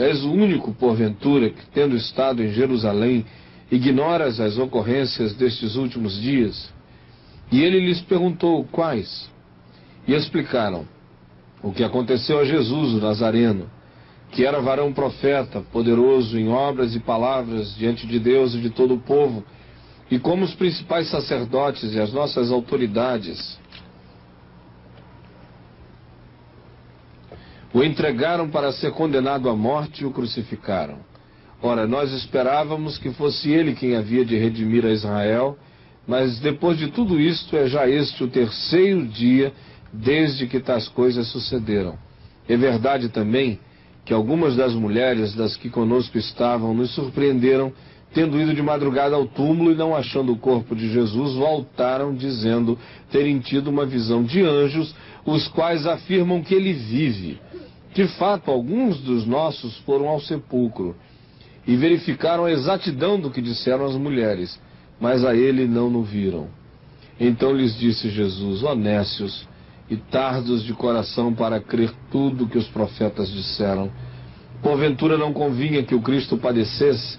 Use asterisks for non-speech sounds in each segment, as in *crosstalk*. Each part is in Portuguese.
És o único, porventura, que, tendo estado em Jerusalém, ignoras as ocorrências destes últimos dias? E ele lhes perguntou: Quais? E explicaram o que aconteceu a Jesus, o Nazareno que era varão profeta, poderoso em obras e palavras diante de Deus e de todo o povo, e como os principais sacerdotes e as nossas autoridades o entregaram para ser condenado à morte e o crucificaram. Ora, nós esperávamos que fosse ele quem havia de redimir a Israel, mas depois de tudo isto é já este o terceiro dia desde que tais coisas sucederam. É verdade também que algumas das mulheres das que conosco estavam nos surpreenderam, tendo ido de madrugada ao túmulo e não achando o corpo de Jesus, voltaram dizendo terem tido uma visão de anjos, os quais afirmam que ele vive. De fato, alguns dos nossos foram ao sepulcro e verificaram a exatidão do que disseram as mulheres, mas a ele não o viram. Então lhes disse Jesus: Honécios, e tardos de coração para crer tudo que os profetas disseram. Porventura não convinha que o Cristo padecesse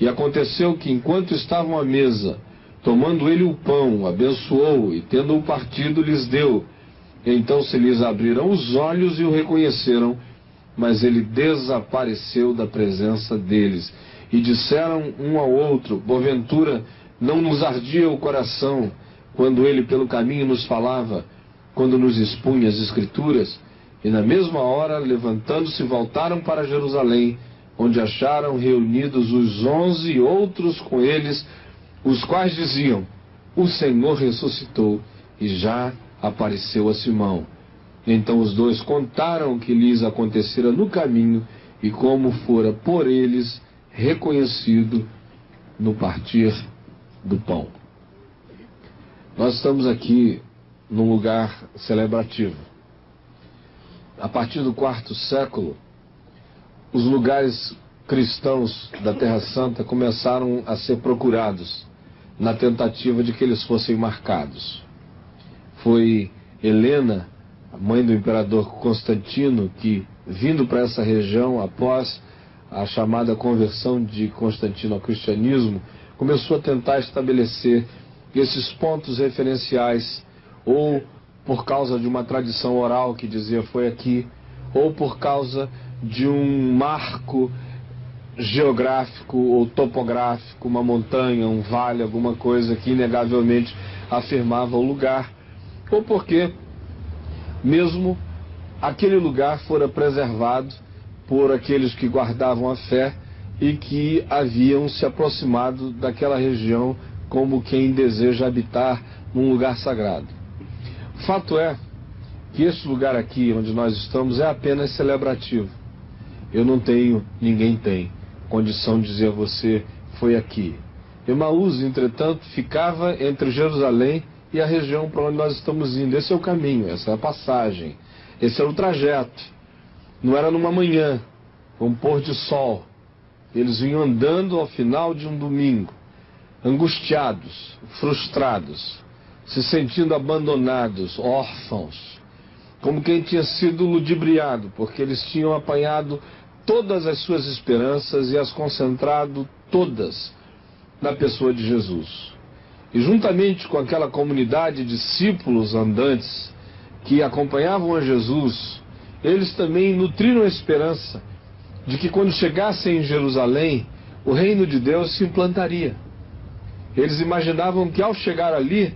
E aconteceu que, enquanto estavam à mesa, tomando ele o pão, abençoou e, tendo-o partido, lhes deu. Então se lhes abriram os olhos e o reconheceram, mas ele desapareceu da presença deles. E disseram um ao outro: Porventura não nos ardia o coração quando ele pelo caminho nos falava, quando nos expunha as Escrituras? E na mesma hora, levantando-se, voltaram para Jerusalém, onde acharam reunidos os onze outros com eles, os quais diziam: O Senhor ressuscitou e já apareceu a Simão. Então os dois contaram o que lhes acontecera no caminho e como fora por eles reconhecido no partir do pão. Nós estamos aqui num lugar celebrativo a partir do quarto século, os lugares cristãos da Terra Santa começaram a ser procurados na tentativa de que eles fossem marcados. Foi Helena, mãe do imperador Constantino, que, vindo para essa região após a chamada conversão de Constantino ao cristianismo, começou a tentar estabelecer esses pontos referenciais ou por causa de uma tradição oral que dizia foi aqui, ou por causa de um marco geográfico ou topográfico, uma montanha, um vale, alguma coisa que inegavelmente afirmava o lugar, ou porque mesmo aquele lugar fora preservado por aqueles que guardavam a fé e que haviam se aproximado daquela região como quem deseja habitar num lugar sagrado. Fato é que este lugar aqui onde nós estamos é apenas celebrativo. Eu não tenho, ninguém tem, condição de dizer a você foi aqui. Emaús, entretanto, ficava entre Jerusalém e a região para onde nós estamos indo. Esse é o caminho, essa é a passagem, esse é o trajeto. Não era numa manhã, um pôr de sol. Eles vinham andando ao final de um domingo, angustiados, frustrados, se sentindo abandonados, órfãos, como quem tinha sido ludibriado, porque eles tinham apanhado todas as suas esperanças e as concentrado todas na pessoa de Jesus. E juntamente com aquela comunidade de discípulos andantes que acompanhavam a Jesus, eles também nutriram a esperança de que quando chegassem em Jerusalém, o reino de Deus se implantaria Eles imaginavam que ao chegar ali,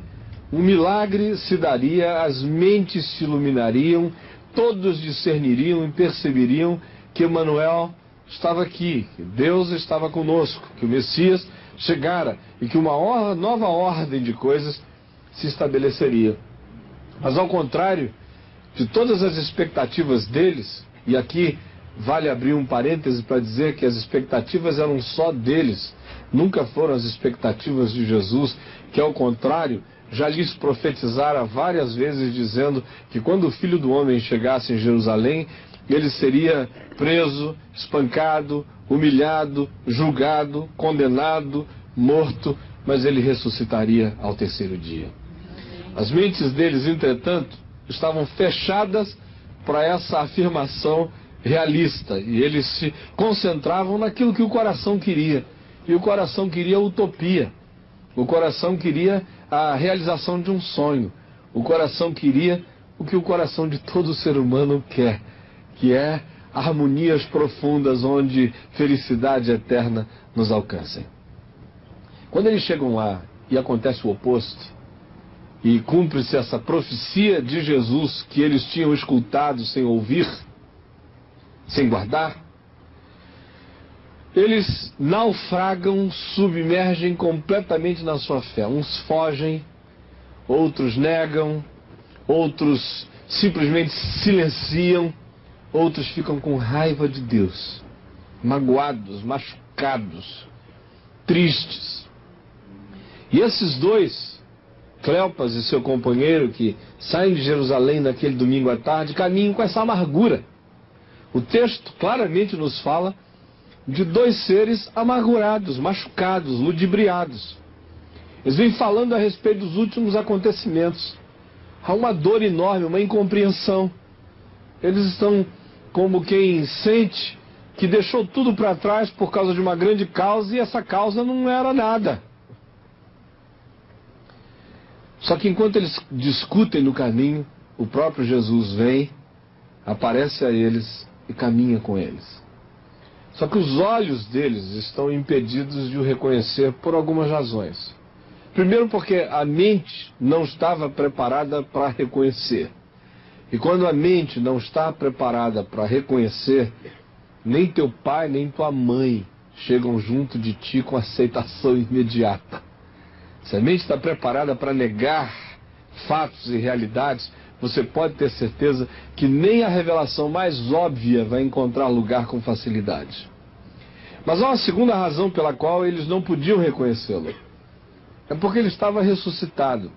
um milagre se daria, as mentes se iluminariam, todos discerniriam e perceberiam que Emanuel estava aqui, que Deus estava conosco, que o Messias chegara e que uma nova ordem de coisas se estabeleceria. Mas ao contrário de todas as expectativas deles, e aqui vale abrir um parêntese para dizer que as expectativas eram só deles, nunca foram as expectativas de Jesus, que ao contrário já lhes profetizara várias vezes dizendo que quando o filho do homem chegasse em Jerusalém, ele seria preso, espancado, humilhado, julgado, condenado, morto, mas ele ressuscitaria ao terceiro dia. As mentes deles, entretanto, estavam fechadas para essa afirmação realista e eles se concentravam naquilo que o coração queria. E o coração queria utopia. O coração queria a realização de um sonho. O coração queria o que o coração de todo ser humano quer, que é harmonias profundas onde felicidade eterna nos alcancem. Quando eles chegam lá e acontece o oposto, e cumpre-se essa profecia de Jesus que eles tinham escutado sem ouvir, sem guardar, eles naufragam, submergem completamente na sua fé. Uns fogem, outros negam, outros simplesmente silenciam, outros ficam com raiva de Deus, magoados, machucados, tristes. E esses dois, Cleopas e seu companheiro, que saem de Jerusalém naquele domingo à tarde, caminham com essa amargura. O texto claramente nos fala de dois seres amargurados, machucados, ludibriados. Eles vêm falando a respeito dos últimos acontecimentos. Há uma dor enorme, uma incompreensão. Eles estão como quem sente que deixou tudo para trás por causa de uma grande causa e essa causa não era nada. Só que enquanto eles discutem no caminho, o próprio Jesus vem, aparece a eles e caminha com eles. Só que os olhos deles estão impedidos de o reconhecer por algumas razões. Primeiro, porque a mente não estava preparada para reconhecer. E quando a mente não está preparada para reconhecer, nem teu pai nem tua mãe chegam junto de ti com aceitação imediata. Se a mente está preparada para negar fatos e realidades, você pode ter certeza que nem a revelação mais óbvia vai encontrar lugar com facilidade. Mas há uma segunda razão pela qual eles não podiam reconhecê-lo. É porque ele estava ressuscitado.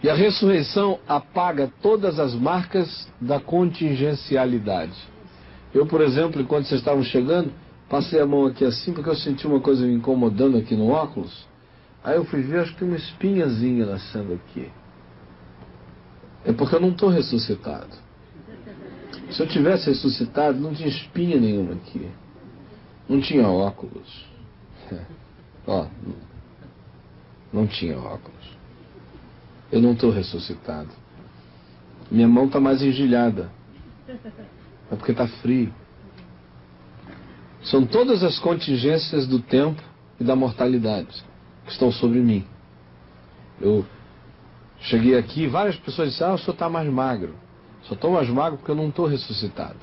E a ressurreição apaga todas as marcas da contingencialidade. Eu, por exemplo, enquanto vocês estavam chegando, passei a mão aqui assim porque eu senti uma coisa me incomodando aqui no óculos. Aí eu fui ver, acho que tem uma espinhazinha nascendo aqui. É porque eu não estou ressuscitado. Se eu tivesse ressuscitado, não tinha espinha nenhuma aqui. Não tinha óculos. *laughs* Ó, não tinha óculos. Eu não estou ressuscitado. Minha mão está mais engilhada. É porque está frio. São todas as contingências do tempo e da mortalidade que estão sobre mim. Eu Cheguei aqui, várias pessoas disseram, ah, o senhor está mais magro. Só estou mais magro porque eu não estou ressuscitado.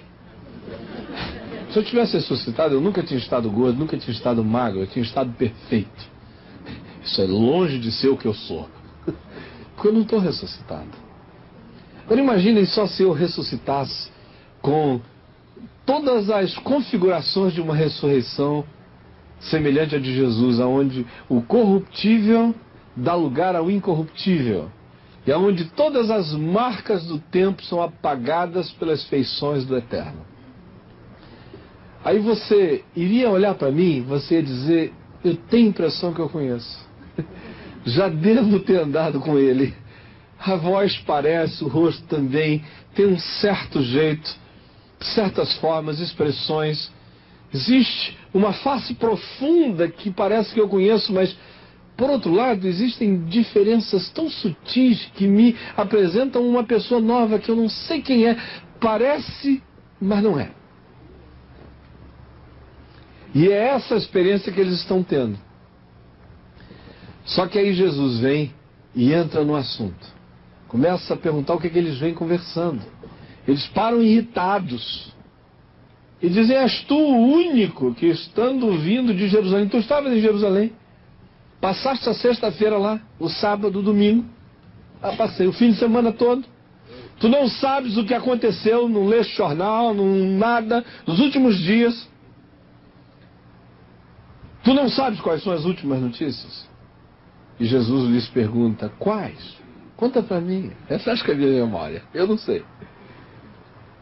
*laughs* Se eu tivesse ressuscitado, eu nunca tinha estado gordo, nunca tinha estado magro, eu tinha estado perfeito. *laughs* Isso é longe de ser o que eu sou. *laughs* Porque eu não estou ressuscitado. Agora imaginem só se eu ressuscitasse com todas as configurações de uma ressurreição semelhante à de Jesus, aonde o corruptível dá lugar ao incorruptível e aonde todas as marcas do tempo são apagadas pelas feições do eterno. Aí você iria olhar para mim, você ia dizer: Eu tenho a impressão que eu conheço. *laughs* Já devo ter andado com ele. A voz parece, o rosto também, tem um certo jeito, certas formas, expressões. Existe uma face profunda que parece que eu conheço, mas por outro lado, existem diferenças tão sutis que me apresentam uma pessoa nova que eu não sei quem é. Parece, mas não é. E é essa experiência que eles estão tendo. Só que aí Jesus vem e entra no assunto. Começa a perguntar o que, é que eles vêm conversando. Eles param irritados. E dizem: És tu o único que, estando vindo de Jerusalém, tu estavas em Jerusalém. Passaste a sexta-feira lá, o sábado, o domingo. Ah, passei o fim de semana todo. Tu não sabes o que aconteceu, não leste jornal, não nada, nos últimos dias. Tu não sabes quais são as últimas notícias? E Jesus lhes pergunta: Quais? Conta para mim. Essa acho que é a minha memória. Eu não sei.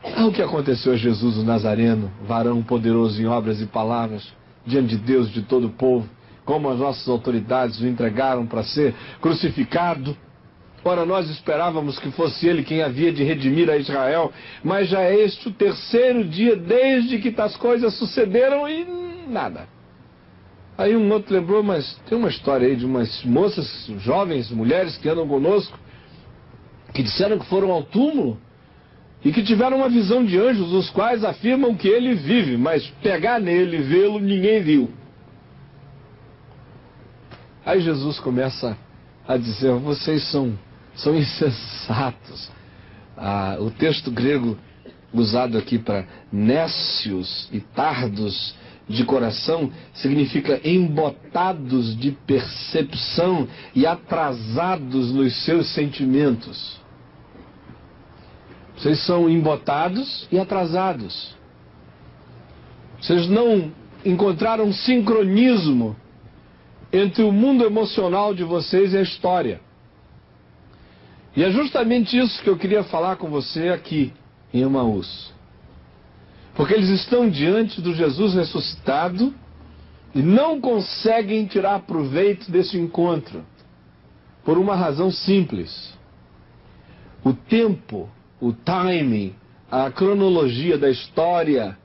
Ah, o que aconteceu a Jesus o Nazareno, varão poderoso em obras e palavras, diante de Deus e de todo o povo, como as nossas autoridades o entregaram para ser crucificado. Ora, nós esperávamos que fosse ele quem havia de redimir a Israel, mas já é este o terceiro dia desde que tais coisas sucederam e nada. Aí um outro lembrou, mas tem uma história aí de umas moças, jovens, mulheres que andam conosco, que disseram que foram ao túmulo e que tiveram uma visão de anjos, os quais afirmam que ele vive, mas pegar nele, vê-lo, ninguém viu. Aí Jesus começa a dizer: vocês são, são insensatos. Ah, o texto grego usado aqui para nécios e tardos de coração significa embotados de percepção e atrasados nos seus sentimentos. Vocês são embotados e atrasados. Vocês não encontraram sincronismo entre o mundo emocional de vocês e a história. E é justamente isso que eu queria falar com você aqui em Emaús. Porque eles estão diante do Jesus ressuscitado e não conseguem tirar proveito desse encontro. Por uma razão simples. O tempo, o timing, a cronologia da história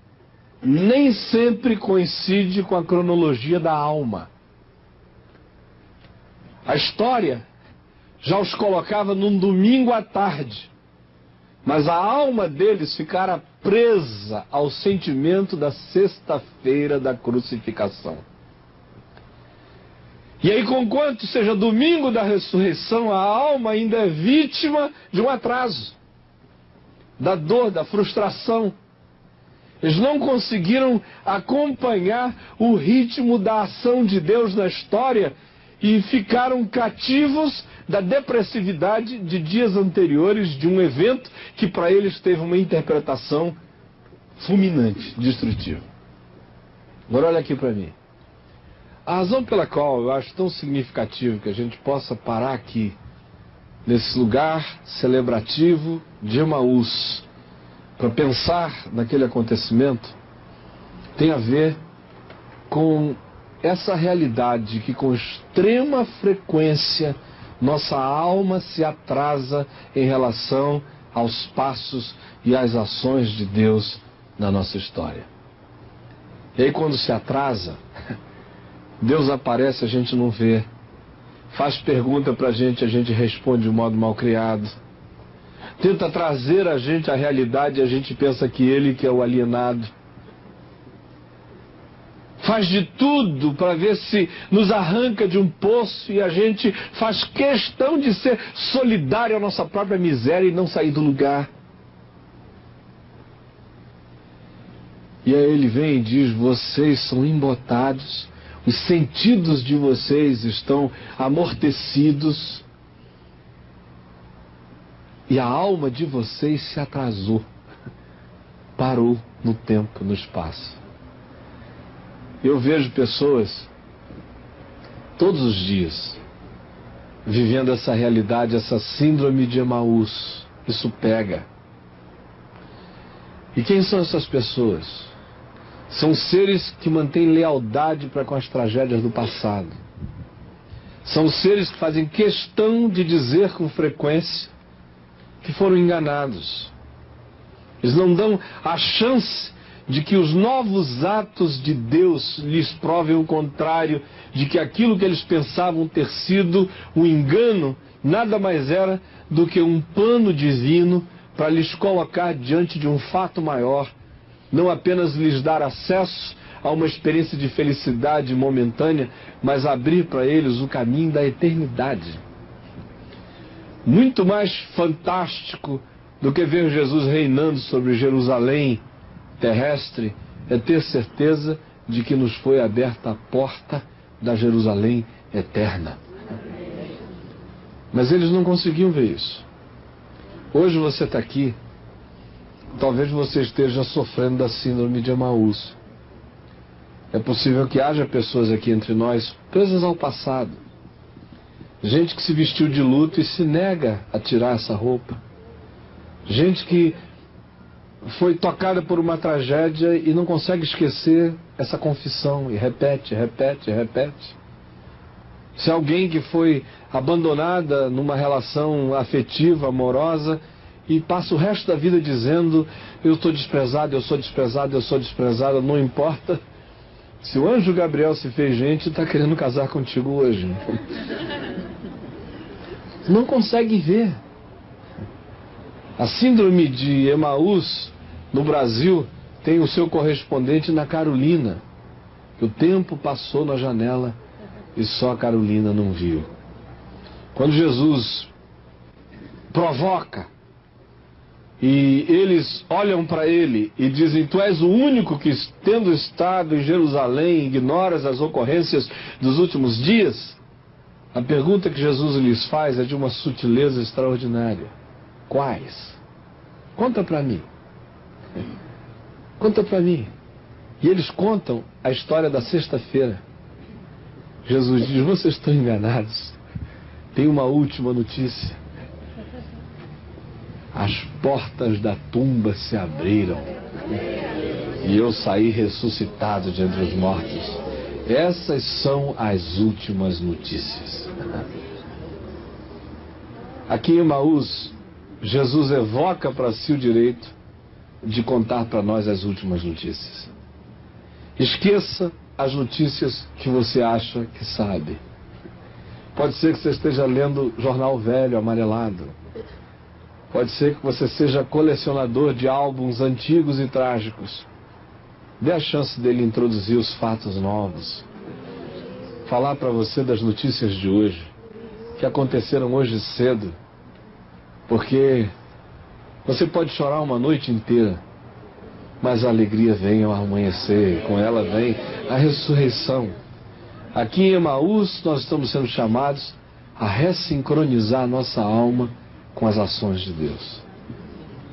nem sempre coincide com a cronologia da alma. A história já os colocava num domingo à tarde, mas a alma deles ficara presa ao sentimento da sexta-feira da crucificação. E aí, conquanto seja domingo da ressurreição, a alma ainda é vítima de um atraso, da dor, da frustração. Eles não conseguiram acompanhar o ritmo da ação de Deus na história e ficaram cativos da depressividade de dias anteriores de um evento que para eles teve uma interpretação fulminante, destrutiva. Agora olha aqui para mim. A razão pela qual eu acho tão significativo que a gente possa parar aqui, nesse lugar celebrativo de Emaús, para pensar naquele acontecimento, tem a ver com essa realidade que com extrema frequência nossa alma se atrasa em relação aos passos e às ações de Deus na nossa história. E aí quando se atrasa, *laughs* Deus aparece, a gente não vê. Faz pergunta pra gente, a gente responde de modo mal criado. Tenta trazer a gente à realidade e a gente pensa que ele que é o alienado faz de tudo para ver se nos arranca de um poço e a gente faz questão de ser solidário à nossa própria miséria e não sair do lugar. E aí ele vem e diz: vocês são embotados, os sentidos de vocês estão amortecidos e a alma de vocês se atrasou, parou no tempo, no espaço. Eu vejo pessoas todos os dias vivendo essa realidade, essa síndrome de Emaús. Isso pega. E quem são essas pessoas? São seres que mantêm lealdade para com as tragédias do passado. São seres que fazem questão de dizer com frequência que foram enganados. Eles não dão a chance de que os novos atos de Deus lhes provem o contrário, de que aquilo que eles pensavam ter sido um engano nada mais era do que um plano divino para lhes colocar diante de um fato maior, não apenas lhes dar acesso a uma experiência de felicidade momentânea, mas abrir para eles o caminho da eternidade. Muito mais fantástico do que ver Jesus reinando sobre Jerusalém terrestre é ter certeza de que nos foi aberta a porta da Jerusalém eterna. Mas eles não conseguiam ver isso. Hoje você está aqui, talvez você esteja sofrendo da síndrome de Emaús. É possível que haja pessoas aqui entre nós presas ao passado. Gente que se vestiu de luto e se nega a tirar essa roupa. Gente que foi tocada por uma tragédia e não consegue esquecer essa confissão e repete, repete, repete. Se alguém que foi abandonada numa relação afetiva, amorosa, e passa o resto da vida dizendo: Eu estou desprezado, eu sou desprezado, eu sou desprezado, não importa. Se o anjo Gabriel se fez gente, está querendo casar contigo hoje. *laughs* Não consegue ver. A síndrome de Emaús no Brasil tem o seu correspondente na Carolina. Que o tempo passou na janela e só a Carolina não viu. Quando Jesus provoca e eles olham para ele e dizem: Tu és o único que, tendo estado em Jerusalém, ignoras as ocorrências dos últimos dias. A pergunta que Jesus lhes faz é de uma sutileza extraordinária: Quais? Conta para mim. Conta para mim. E eles contam a história da sexta-feira. Jesus diz: Vocês estão enganados. Tem uma última notícia. As portas da tumba se abriram e eu saí ressuscitado de entre os mortos. Essas são as últimas notícias. Aqui em Maús, Jesus evoca para si o direito de contar para nós as últimas notícias. Esqueça as notícias que você acha que sabe. Pode ser que você esteja lendo jornal velho, amarelado. Pode ser que você seja colecionador de álbuns antigos e trágicos. Dê a chance dele introduzir os fatos novos. Falar para você das notícias de hoje, que aconteceram hoje cedo. Porque você pode chorar uma noite inteira, mas a alegria vem ao amanhecer, com ela vem a ressurreição. Aqui em Emaús, nós estamos sendo chamados a ressincronizar nossa alma com as ações de Deus.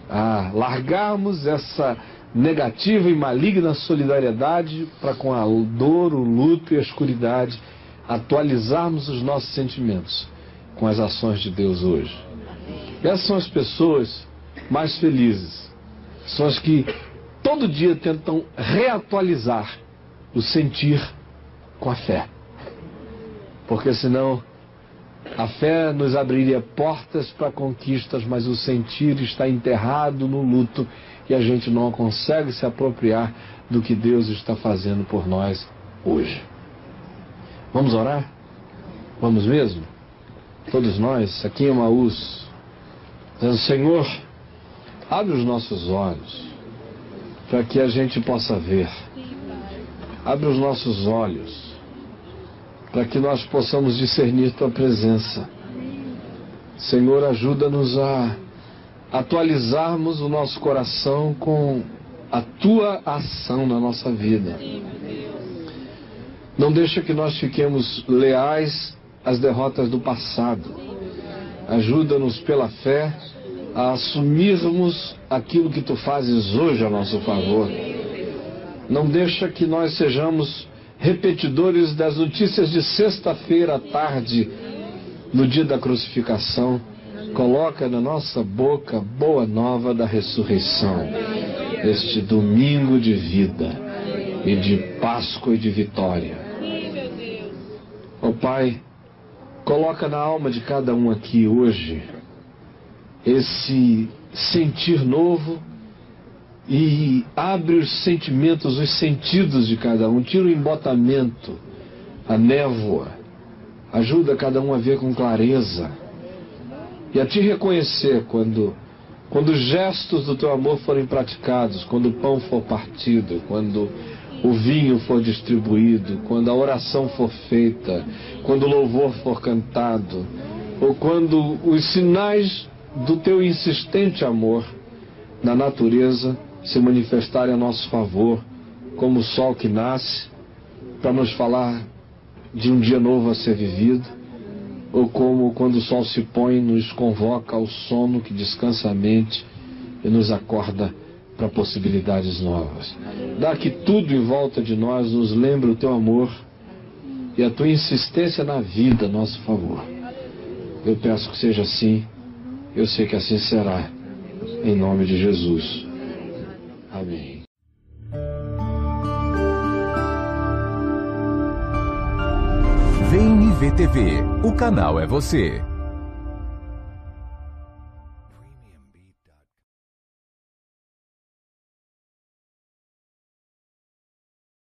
A largarmos essa negativa e maligna solidariedade para com a dor, o luto e a escuridade, atualizarmos os nossos sentimentos com as ações de Deus hoje. Essas são as pessoas mais felizes. São as que todo dia tentam reatualizar o sentir com a fé. Porque senão a fé nos abriria portas para conquistas, mas o sentir está enterrado no luto e a gente não consegue se apropriar do que Deus está fazendo por nós hoje. Vamos orar? Vamos mesmo? Todos nós, aqui em Maús, dizendo: Senhor, abre os nossos olhos para que a gente possa ver. Abre os nossos olhos para que nós possamos discernir tua presença. Senhor, ajuda-nos a atualizarmos o nosso coração com a tua ação na nossa vida. Não deixa que nós fiquemos leais às derrotas do passado. Ajuda-nos pela fé a assumirmos aquilo que tu fazes hoje a nosso favor. Não deixa que nós sejamos repetidores das notícias de sexta-feira à tarde, no dia da crucificação, coloca na nossa boca boa nova da ressurreição, este domingo de vida e de Páscoa e de vitória. Ó oh, Pai, coloca na alma de cada um aqui hoje esse sentir novo e abre os sentimentos, os sentidos de cada um, tira o embotamento, a névoa, ajuda cada um a ver com clareza e a te reconhecer quando, quando os gestos do teu amor forem praticados, quando o pão for partido, quando o vinho for distribuído, quando a oração for feita, quando o louvor for cantado, ou quando os sinais do teu insistente amor na natureza se manifestarem a nosso favor, como o sol que nasce, para nos falar de um dia novo a ser vivido, ou como quando o sol se põe, nos convoca ao sono que descansa a mente e nos acorda para possibilidades novas. Dá que tudo em volta de nós nos lembre o teu amor e a tua insistência na vida nosso favor. Eu peço que seja assim, eu sei que assim será, em nome de Jesus. Amém. Vem me ver TV, o canal é você.